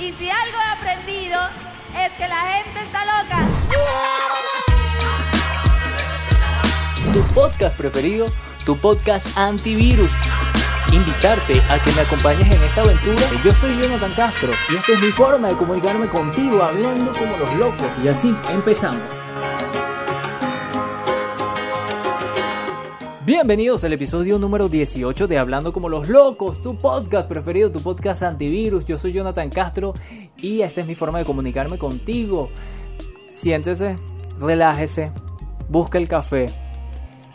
Y si algo he aprendido es que la gente está loca. Tu podcast preferido, tu podcast antivirus. Invitarte a que me acompañes en esta aventura. Yo soy Jonathan Castro y esta es mi forma de comunicarme contigo hablando como los locos. Y así empezamos. Bienvenidos al episodio número 18 de Hablando como los locos, tu podcast preferido, tu podcast antivirus. Yo soy Jonathan Castro y esta es mi forma de comunicarme contigo. Siéntese, relájese, busca el café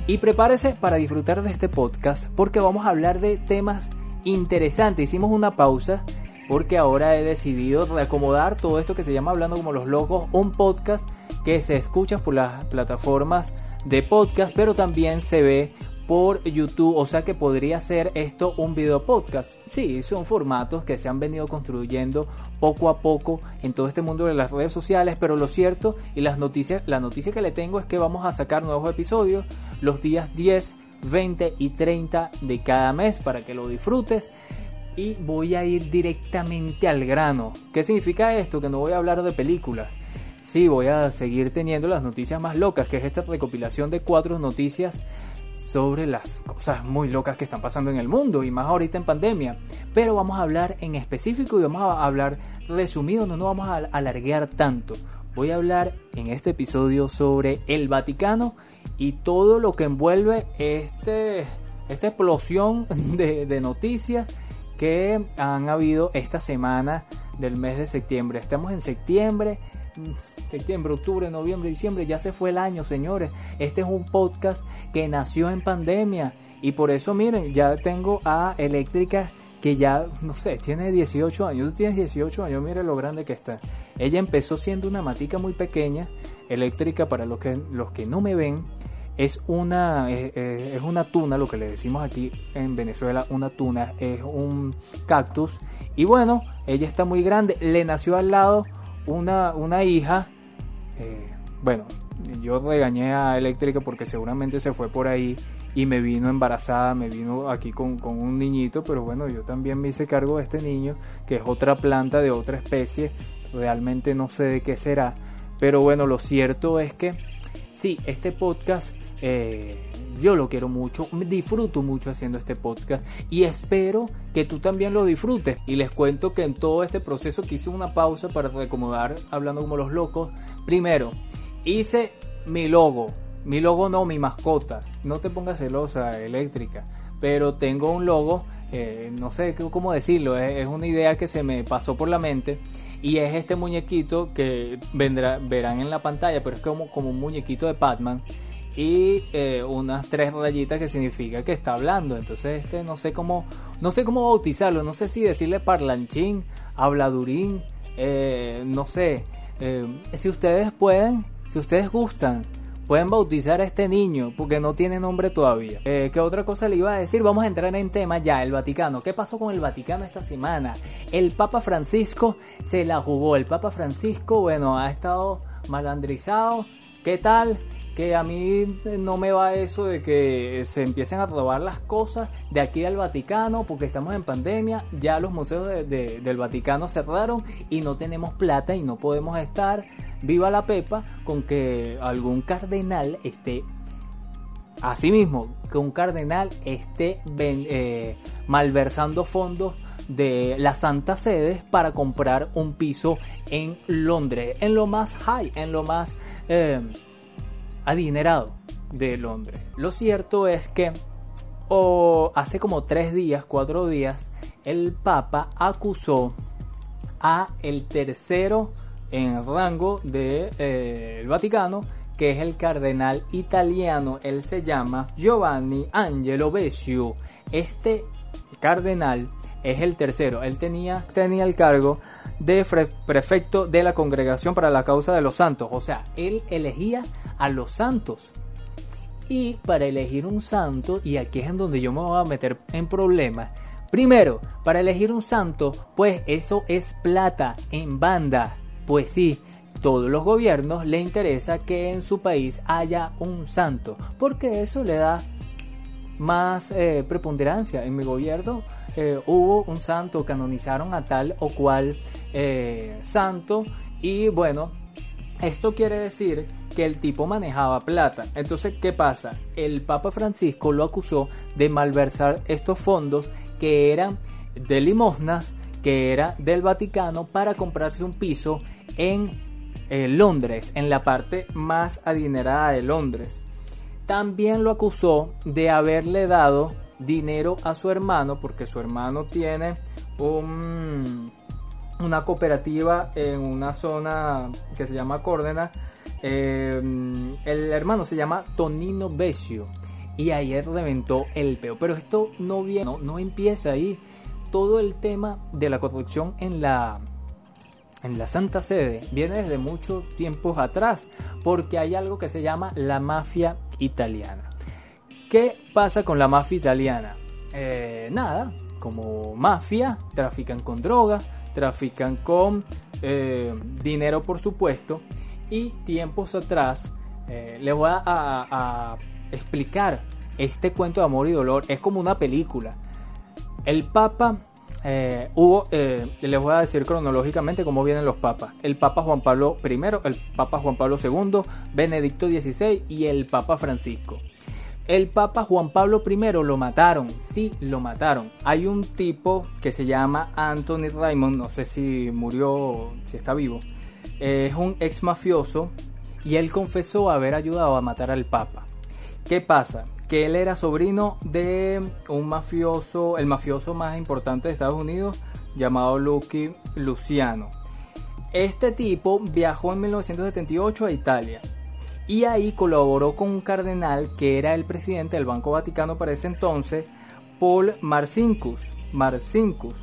y prepárese para disfrutar de este podcast porque vamos a hablar de temas interesantes. Hicimos una pausa porque ahora he decidido reacomodar todo esto que se llama Hablando como los locos, un podcast que se escucha por las plataformas de podcast, pero también se ve por YouTube, o sea que podría ser esto un video podcast. Sí, son formatos que se han venido construyendo poco a poco en todo este mundo de las redes sociales, pero lo cierto y las noticias, la noticia que le tengo es que vamos a sacar nuevos episodios los días 10, 20 y 30 de cada mes para que lo disfrutes. Y voy a ir directamente al grano. ¿Qué significa esto? Que no voy a hablar de películas sí, voy a seguir teniendo las noticias más locas, que es esta recopilación de cuatro noticias sobre las cosas muy locas que están pasando en el mundo y más ahorita en pandemia. Pero vamos a hablar en específico y vamos a hablar resumido, no nos vamos a alarguear tanto. Voy a hablar en este episodio sobre el Vaticano y todo lo que envuelve este, esta explosión de, de noticias que han habido esta semana del mes de septiembre. Estamos en septiembre, septiembre, octubre, noviembre, diciembre, ya se fue el año, señores. Este es un podcast que nació en pandemia y por eso miren, ya tengo a Eléctrica que ya, no sé, tiene 18 años. Tú tienes 18 años, mire lo grande que está. Ella empezó siendo una matica muy pequeña, eléctrica para los que, los que no me ven. Es una, es, una tuna, lo que le decimos aquí en Venezuela, una tuna, es un cactus. Y bueno, ella está muy grande, le nació al lado una, una hija, eh, bueno, yo regañé a Eléctrica porque seguramente se fue por ahí y me vino embarazada, me vino aquí con, un niñito, pero bueno, yo también me hice cargo de este niño, que es otra planta de otra especie, realmente no sé de qué será, pero bueno, lo cierto es que sí, este podcast eh, yo lo quiero mucho, disfruto mucho haciendo este podcast y espero que tú también lo disfrutes. Y les cuento que en todo este proceso que hice una pausa para reacomodar hablando como los locos. Primero, hice mi logo. Mi logo no, mi mascota. No te pongas celosa, eléctrica. Pero tengo un logo, eh, no sé cómo decirlo, es, una idea que se me pasó por la mente. Y es este muñequito que vendrá, verán en la pantalla, pero es como, como un muñequito de Batman y eh, unas tres rayitas que significa que está hablando. Entonces este no sé cómo no sé cómo bautizarlo, no sé si decirle parlanchín, habladurín, eh, no sé. Eh, si ustedes pueden, si ustedes gustan, pueden bautizar a este niño porque no tiene nombre todavía. ¿Qué otra cosa le iba a decir? Vamos a entrar en tema ya, el Vaticano. ¿Qué pasó con el Vaticano esta semana? El Papa Francisco se la jugó. El Papa Francisco, bueno, ha estado malandrizado. ¿Qué tal? Que a mí no me va eso de que se empiecen a robar las cosas de aquí al Vaticano porque estamos en pandemia, ya los museos del Vaticano cerraron y no tenemos plata y no podemos estar. Viva la pepa con que algún cardenal esté así mismo, que un cardenal esté eh, malversando fondos de la Santa Sede para comprar un piso en Londres, en lo más high, en lo más... Eh, adinerado de Londres. Lo cierto es que hace como tres días, cuatro días, el Papa acusó a el tercero en rango del de, eh, Vaticano, que es el cardenal italiano, él se llama Giovanni Angelo Becciu. Este cardenal es el tercero, él tenía, tenía el cargo de prefecto de la Congregación para la Causa de los Santos, o sea, él elegía a los santos. Y para elegir un santo, y aquí es en donde yo me voy a meter en problemas, primero, para elegir un santo, pues eso es plata en banda. Pues sí, todos los gobiernos le interesa que en su país haya un santo, porque eso le da más eh, preponderancia. En mi gobierno eh, hubo un santo, canonizaron a tal o cual eh, santo y bueno, esto quiere decir que el tipo manejaba plata. Entonces, ¿qué pasa? El Papa Francisco lo acusó de malversar estos fondos que eran de limosnas, que era del Vaticano, para comprarse un piso en eh, Londres, en la parte más adinerada de Londres. También lo acusó de haberle dado dinero a su hermano, porque su hermano tiene un, una cooperativa en una zona que se llama Córdoba. Eh, el hermano se llama Tonino Besio y ayer reventó el peo. Pero esto no viene, no, no empieza ahí. Todo el tema de la corrupción en la en la Santa Sede viene desde muchos tiempos atrás, porque hay algo que se llama la mafia italiana. ¿Qué pasa con la mafia italiana? Eh, nada, como mafia, trafican con drogas, trafican con eh, dinero por supuesto, y tiempos atrás eh, les voy a, explicar este cuento de amor y dolor, es como una película. El Papa eh, hubo, eh, les voy a decir cronológicamente cómo vienen los papas. El Papa Juan Pablo I, el Papa Juan Pablo II, Benedicto XVI y el Papa Francisco. El Papa Juan Pablo I lo mataron, sí, lo mataron. Hay un tipo que se llama Anthony Raymond, no sé si murió, si está vivo. Es un ex mafioso y él confesó haber ayudado a matar al Papa. ¿Qué pasa? que él era sobrino de un mafioso, el mafioso más importante de Estados Unidos, llamado Lucky Luciano. Este tipo viajó en 1978 a Italia y ahí colaboró con un cardenal que era el presidente del Banco Vaticano para ese entonces, Paul Marcinkus. Marcinkus.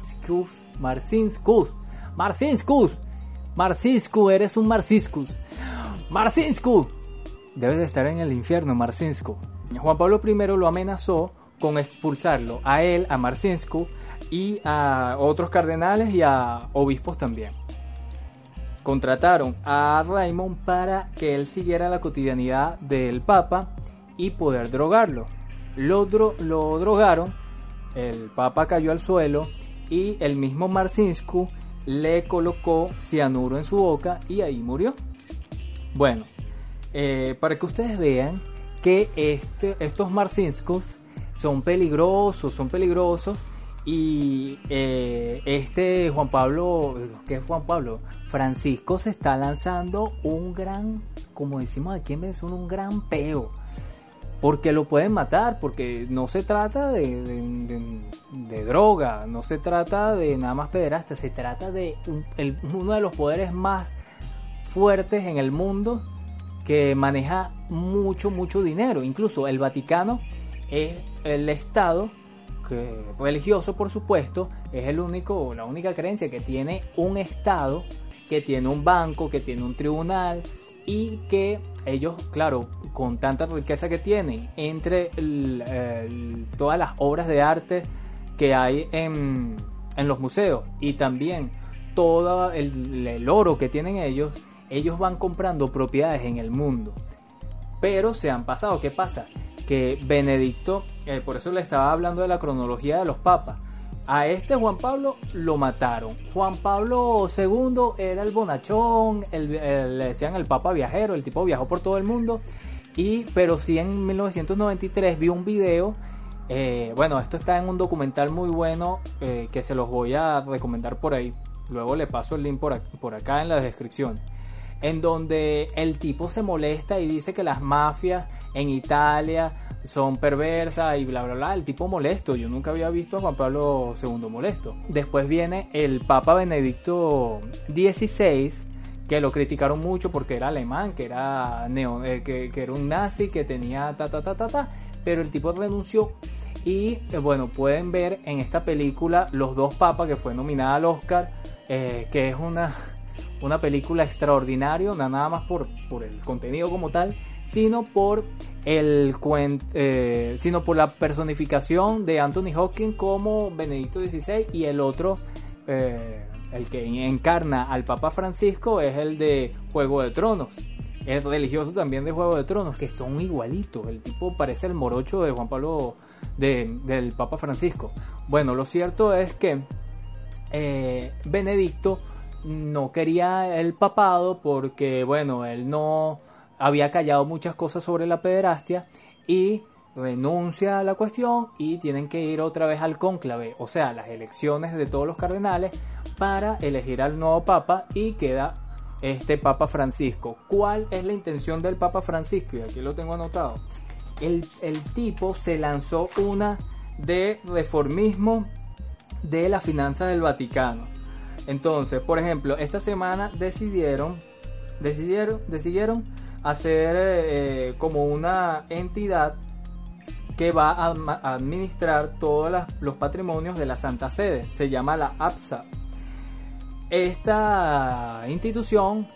Marcinkus. Marcinkus. Marcinkus. Eres un Marcinkus. Marcinkus. Debes de estar en el infierno, Marcinkus. Juan Pablo I lo amenazó con expulsarlo a él, a Marcinscu y a otros cardenales y a obispos también. Contrataron a Raymond para que él siguiera la cotidianidad del Papa y poder drogarlo. Lo, drogaron, el Papa cayó al suelo y el mismo Marcinscu le colocó cianuro en su boca y ahí murió. Bueno, eh, para que ustedes vean que este, estos marcinscos son peligrosos, son peligrosos. Y eh, este Juan Pablo, ¿qué es Juan Pablo? Francisco se está lanzando un gran, como decimos aquí en Venezuela, un gran peo. Porque lo pueden matar, porque no se trata de, droga, no se trata de nada más pederasta, se trata de uno de los poderes más fuertes en el mundo que maneja mucho, mucho dinero. Incluso el Vaticano es el Estado que, religioso, por supuesto, es el único, la única creencia que tiene un Estado, que tiene un banco, que tiene un tribunal y que ellos, claro, con tanta riqueza que tienen, entre todas las obras de arte que hay en, en los museos y también todo el, el oro que tienen ellos, ellos van comprando propiedades en el mundo. Pero se han pasado. ¿Qué pasa? Que Benedicto, eh, por eso le estaba hablando de la cronología de los papas. A este Juan Pablo lo mataron. Juan Pablo II era el bonachón, le decían el papa viajero, el tipo viajó por todo el mundo. Y, pero sí en 1993 vi un video eh, bueno, esto está en un documental muy bueno eh, que se los voy a recomendar por ahí. Luego le paso el link por, por acá en la descripción en donde el tipo se molesta y dice que las mafias en Italia son perversas y bla bla bla. El tipo molesto. Yo nunca había visto a Juan Pablo II molesto. Después viene el Papa Benedicto XVI que lo criticaron mucho porque era alemán, que era neo, eh, que, era un nazi, que tenía ta ta ta ta ta, pero el tipo renunció y eh, bueno, pueden ver en esta película Los dos papas que fue nominada al Oscar, eh, que es una una película extraordinaria, no nada más por, por el contenido como tal, sino por el eh, sino por la personificación de Anthony Hawking como Benedicto XVI y el otro el que encarna al Papa Francisco es el de Juego de Tronos el religioso también de Juego de Tronos, que son igualitos. El tipo parece el morocho de Juan Pablo, del Papa Francisco. Bueno, lo cierto es que eh, Benedicto no quería el papado porque, bueno, él no había callado muchas cosas sobre la pederastia y renuncia a la cuestión y tienen que ir otra vez al cónclave, o sea, las elecciones de todos los cardenales para elegir al nuevo papa y queda este Papa Francisco. ¿Cuál es la intención del Papa Francisco? Y aquí lo tengo anotado. El, el tipo se lanzó una de reformismo de las finanzas del Vaticano. Entonces, por ejemplo, esta semana decidieron, decidieron, decidieron hacer eh, como una entidad que va a, administrar todos los patrimonios de la Santa Sede. Se llama la APSA. Esta institución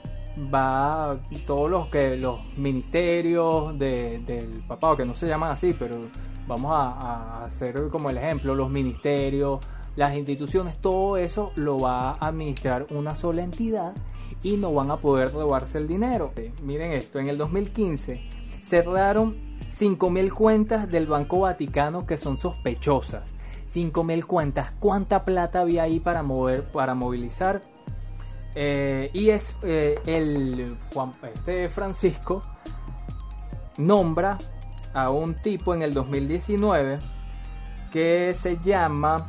va todos los que los ministerios del papado que no se llaman así pero vamos a, hacer como el ejemplo los ministerios las instituciones todo eso lo va a administrar una sola entidad y no van a poder robarse el dinero miren esto en el 2015 cerraron 5.000 cuentas del Banco Vaticano que son sospechosas. 5.000 cuentas. ¿Cuánta plata había ahí para mover, para movilizar? Eh, y es eh, el Juan, este Francisco nombra a un tipo en el 2019 que se llama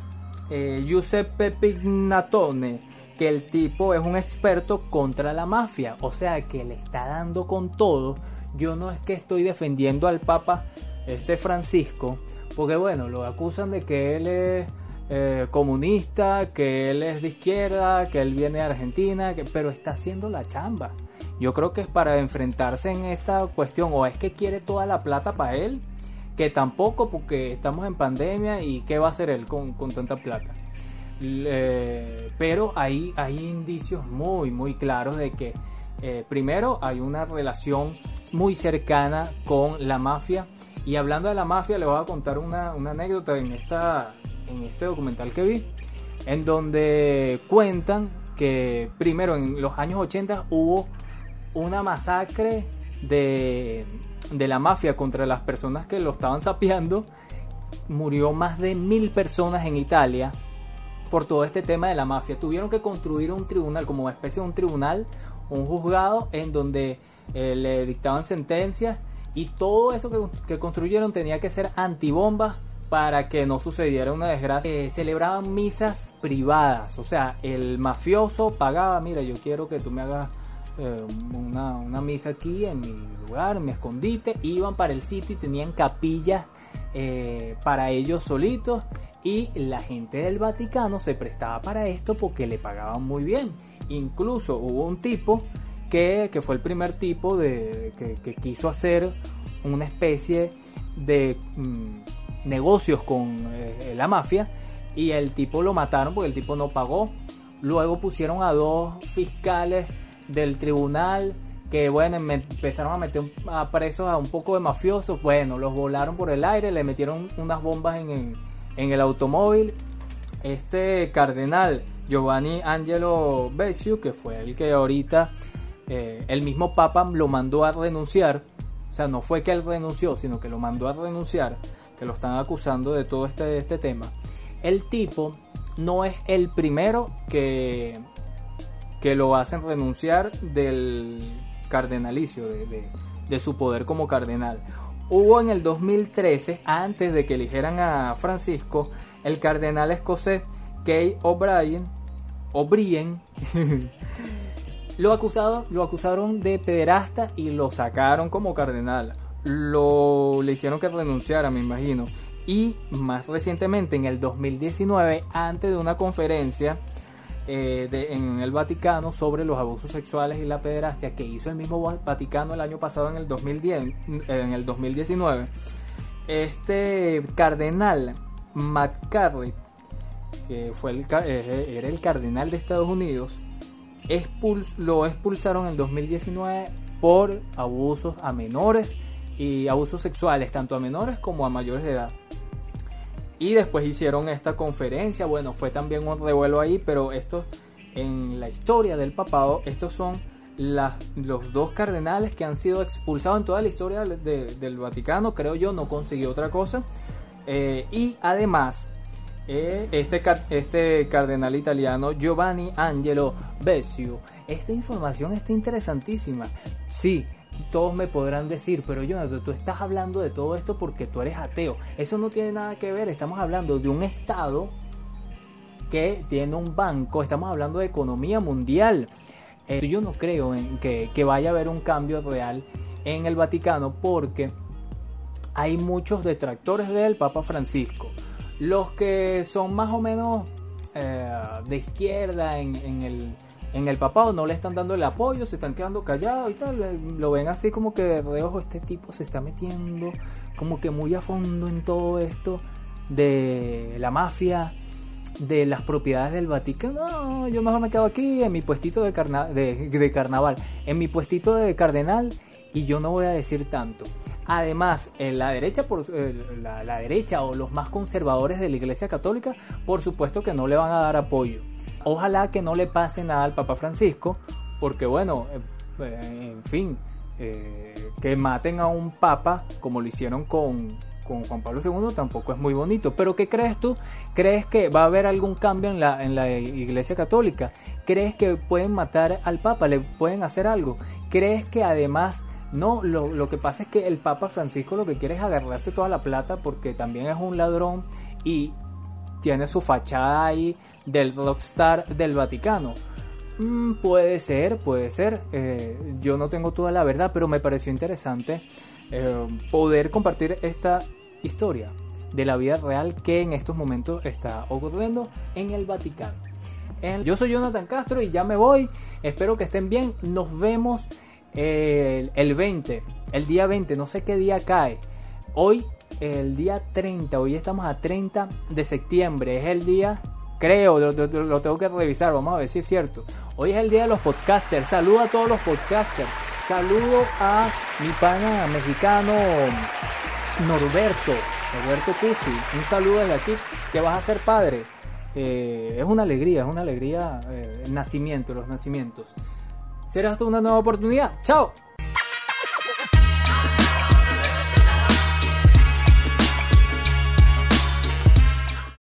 eh, Giuseppe Pignatone que el tipo es un experto contra la mafia, o sea que le está dando con todo yo no es que estoy defendiendo al Papa este Francisco, porque bueno, lo acusan de que él es eh, comunista, que él es de izquierda, que él viene de Argentina, pero está haciendo la chamba. Yo creo que es para enfrentarse en esta cuestión, o es que quiere toda la plata para él, que tampoco porque estamos en pandemia y qué va a hacer él con, tanta plata. pero hay, hay indicios muy, muy claros de que eh, primero hay una relación muy cercana con la mafia. Y hablando de la mafia, le voy a contar una, anécdota en, esta, en este documental que vi, en donde cuentan que primero en los años 80 hubo una masacre de, de la mafia contra las personas que lo estaban sapeando. Murió más de mil personas en Italia por todo este tema de la mafia. Tuvieron que construir un tribunal, como una especie de un tribunal, un juzgado en donde eh, le dictaban sentencias y todo eso que, construyeron tenía que ser antibombas para que no sucediera una desgracia. Eh, celebraban misas privadas, o sea, el mafioso pagaba, mira, yo quiero que tú me hagas eh, una, una, misa aquí en mi lugar, en mi escondite, iban para el sitio y tenían capillas para ellos solitos y la gente del Vaticano se prestaba para esto porque le pagaban muy bien. Incluso hubo un tipo que, fue el primer tipo de, que, quiso hacer una especie de mm, negocios con eh, la mafia y el tipo lo mataron porque el tipo no pagó. Luego pusieron a dos fiscales del tribunal que bueno, empezaron a meter a presos a un poco de mafiosos. Bueno, los volaron por el aire, le metieron unas bombas en, en el automóvil. Este cardenal Giovanni Angelo Becciu, que fue el que ahorita eh, el mismo Papa lo mandó a renunciar, o sea, no fue que él renunció, sino que lo mandó a renunciar, que lo están acusando de todo este, este tema. El tipo no es el primero que, que lo hacen renunciar del cardenalicio, de, de su poder como cardenal. Hubo en el 2013, antes de que eligieran a Francisco, el cardenal escocés Kay O'Brien, O'Brien lo, acusado, lo acusaron de pederasta y lo sacaron como cardenal. Lo, le hicieron que renunciara, me imagino. Y más recientemente, en el 2019, antes de una conferencia eh, en el Vaticano sobre los abusos sexuales y la pederastia que hizo el mismo Vaticano el año pasado en el, 2010, en el 2019, este cardenal McCarthy que fue el, eh, era el cardenal de Estados Unidos, lo expulsaron en el 2019 por abusos a menores y abusos sexuales, tanto a menores como a mayores de edad. Y después hicieron esta conferencia, bueno, fue también un revuelo ahí, pero esto en la historia del papado, estos son los dos cardenales que han sido expulsados en toda la historia del Vaticano, creo yo, no consiguió otra cosa. Eh, y además, este, este cardenal italiano Giovanni Angelo Besio, esta información está interesantísima. Sí, todos me podrán decir, pero Jonathan, tú estás hablando de todo esto porque tú eres ateo. Eso no tiene nada que ver, estamos hablando de un Estado que tiene un banco, estamos hablando de economía mundial. Eh, yo no creo en que, vaya a haber un cambio real en el Vaticano porque hay muchos detractores del Papa Francisco. Los que son más o menos eh, de izquierda en, el, en el papado no le están dando el apoyo, se están quedando callados y tal. Lo ven así como que de ojo este tipo se está metiendo como que muy a fondo en todo esto de la mafia de las propiedades del Vaticano. No, yo mejor me quedo aquí en mi puestito de, de, carnaval, en mi puestito de cardenal y yo no voy a decir tanto. Además, en la derecha, por, la, derecha o los más conservadores de la Iglesia Católica, por supuesto que no le van a dar apoyo. Ojalá que no le pase nada al Papa Francisco, porque bueno, eh, en fin, eh, que maten a un papa como lo hicieron con, con Juan Pablo II tampoco es muy bonito. Pero ¿qué crees tú? ¿Crees que va a haber algún cambio en la, en la Iglesia Católica? ¿Crees que pueden matar al Papa? ¿Le pueden hacer algo? ¿Crees que además... No, lo, lo que pasa es que el Papa Francisco lo que quiere es agarrarse toda la plata porque también es un ladrón y tiene su fachada ahí del rockstar del Vaticano. Mm, puede ser, puede ser. Eh, yo no tengo toda la verdad, pero me pareció interesante eh, poder compartir esta historia de la vida real que en estos momentos está ocurriendo en el Vaticano. Yo soy Jonathan Castro y ya me voy. Espero que estén bien. Nos vemos el, el 20, el día 20, no sé qué día cae. Hoy, el día 30, hoy estamos a 30 de septiembre. Es el día Creo, lo, tengo que revisar, vamos a ver si es cierto. Hoy es el día de los podcasters. Saludo a todos los podcasters. Saludo a mi pana mexicano Norberto, Norberto Cusi. Un saludo desde aquí, que vas a ser padre. Eh, es una alegría, es una alegría eh, el nacimiento, los nacimientos. Será hasta una nueva oportunidad. ¡Chao!